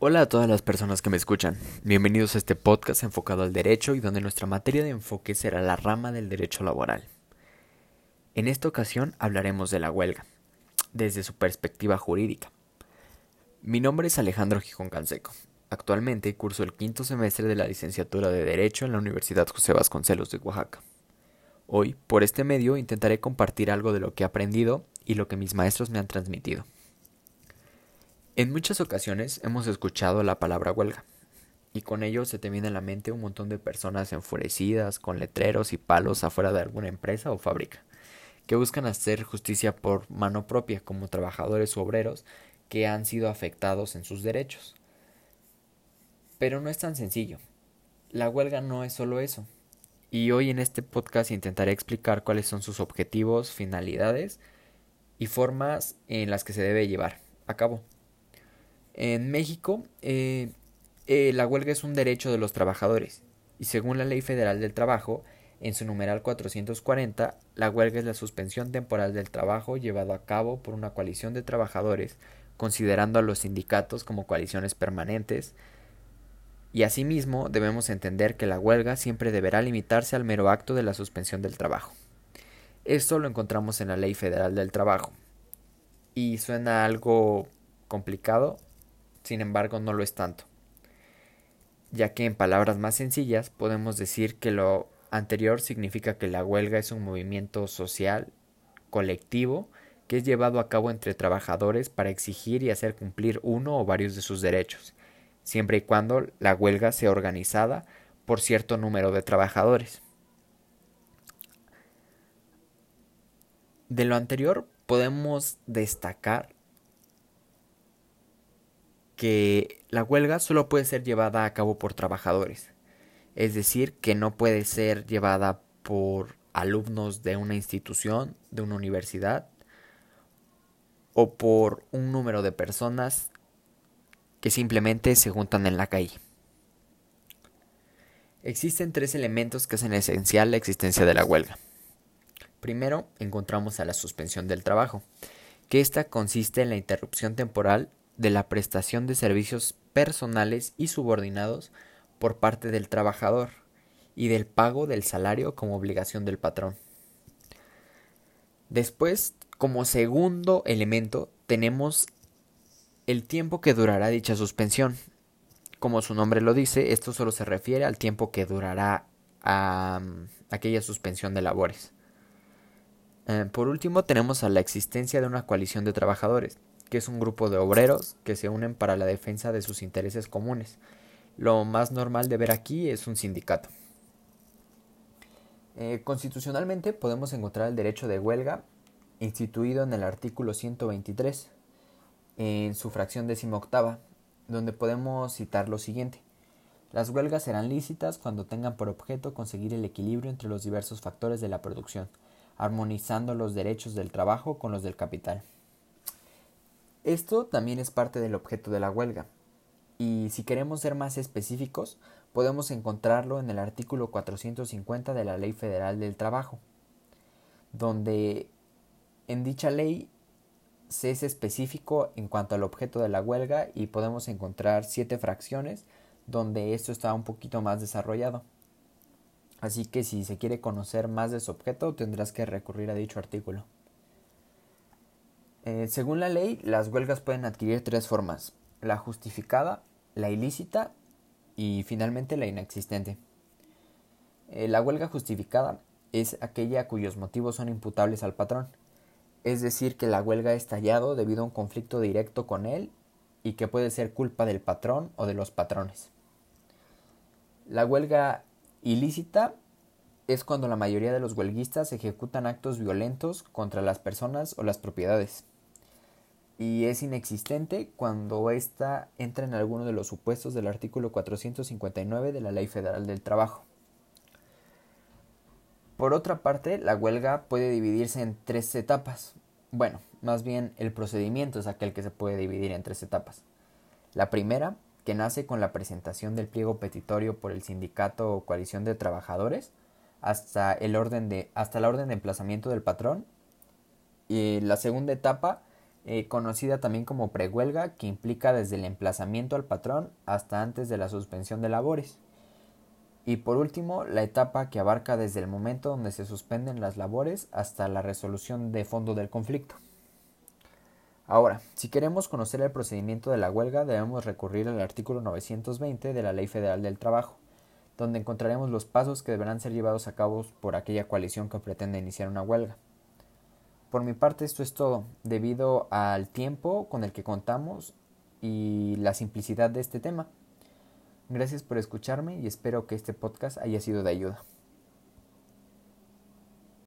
Hola a todas las personas que me escuchan. Bienvenidos a este podcast enfocado al derecho y donde nuestra materia de enfoque será la rama del derecho laboral. En esta ocasión hablaremos de la huelga, desde su perspectiva jurídica. Mi nombre es Alejandro Gijón Canseco. Actualmente curso el quinto semestre de la licenciatura de Derecho en la Universidad José Vasconcelos de Oaxaca. Hoy, por este medio, intentaré compartir algo de lo que he aprendido y lo que mis maestros me han transmitido. En muchas ocasiones hemos escuchado la palabra huelga, y con ello se te viene a la mente un montón de personas enfurecidas, con letreros y palos afuera de alguna empresa o fábrica, que buscan hacer justicia por mano propia como trabajadores u obreros que han sido afectados en sus derechos. Pero no es tan sencillo. La huelga no es solo eso. Y hoy en este podcast intentaré explicar cuáles son sus objetivos, finalidades y formas en las que se debe llevar a cabo. En México, eh, eh, la huelga es un derecho de los trabajadores y según la Ley Federal del Trabajo, en su numeral 440, la huelga es la suspensión temporal del trabajo llevado a cabo por una coalición de trabajadores, considerando a los sindicatos como coaliciones permanentes, y asimismo debemos entender que la huelga siempre deberá limitarse al mero acto de la suspensión del trabajo. Esto lo encontramos en la Ley Federal del Trabajo. Y suena algo complicado, sin embargo no lo es tanto. Ya que en palabras más sencillas podemos decir que lo anterior significa que la huelga es un movimiento social, colectivo, que es llevado a cabo entre trabajadores para exigir y hacer cumplir uno o varios de sus derechos, siempre y cuando la huelga sea organizada por cierto número de trabajadores. De lo anterior podemos destacar que la huelga solo puede ser llevada a cabo por trabajadores, es decir, que no puede ser llevada por alumnos de una institución, de una universidad, o por un número de personas que simplemente se juntan en la calle. Existen tres elementos que hacen esencial la existencia de la huelga. Primero, encontramos a la suspensión del trabajo, que ésta consiste en la interrupción temporal de la prestación de servicios personales y subordinados por parte del trabajador y del pago del salario como obligación del patrón. Después, como segundo elemento, tenemos el tiempo que durará dicha suspensión. Como su nombre lo dice, esto solo se refiere al tiempo que durará aquella suspensión de labores. Eh, por último, tenemos a la existencia de una coalición de trabajadores, que es un grupo de obreros que se unen para la defensa de sus intereses comunes. Lo más normal de ver aquí es un sindicato. Eh, constitucionalmente podemos encontrar el derecho de huelga instituido en el artículo 123, en su fracción octava, donde podemos citar lo siguiente. Las huelgas serán lícitas cuando tengan por objeto conseguir el equilibrio entre los diversos factores de la producción, armonizando los derechos del trabajo con los del capital. Esto también es parte del objeto de la huelga, y si queremos ser más específicos, podemos encontrarlo en el artículo 450 de la Ley Federal del Trabajo, donde en dicha ley se es específico en cuanto al objeto de la huelga y podemos encontrar siete fracciones donde esto está un poquito más desarrollado. Así que si se quiere conocer más de su objeto, tendrás que recurrir a dicho artículo. Eh, según la ley, las huelgas pueden adquirir tres formas. La justificada, la ilícita y finalmente la inexistente. Eh, la huelga justificada es aquella cuyos motivos son imputables al patrón, es decir, que la huelga ha estallado debido a un conflicto directo con él y que puede ser culpa del patrón o de los patrones. La huelga ilícita es cuando la mayoría de los huelguistas ejecutan actos violentos contra las personas o las propiedades. Y es inexistente cuando ésta entra en alguno de los supuestos del artículo 459 de la Ley Federal del Trabajo. Por otra parte, la huelga puede dividirse en tres etapas. Bueno, más bien el procedimiento es aquel que se puede dividir en tres etapas. La primera que nace con la presentación del pliego petitorio por el sindicato o coalición de trabajadores hasta, el orden de, hasta la orden de emplazamiento del patrón. Y la segunda etapa eh, conocida también como prehuelga, que implica desde el emplazamiento al patrón hasta antes de la suspensión de labores. Y por último, la etapa que abarca desde el momento donde se suspenden las labores hasta la resolución de fondo del conflicto. Ahora, si queremos conocer el procedimiento de la huelga, debemos recurrir al artículo 920 de la Ley Federal del Trabajo, donde encontraremos los pasos que deberán ser llevados a cabo por aquella coalición que pretende iniciar una huelga. Por mi parte esto es todo, debido al tiempo con el que contamos y la simplicidad de este tema. Gracias por escucharme y espero que este podcast haya sido de ayuda.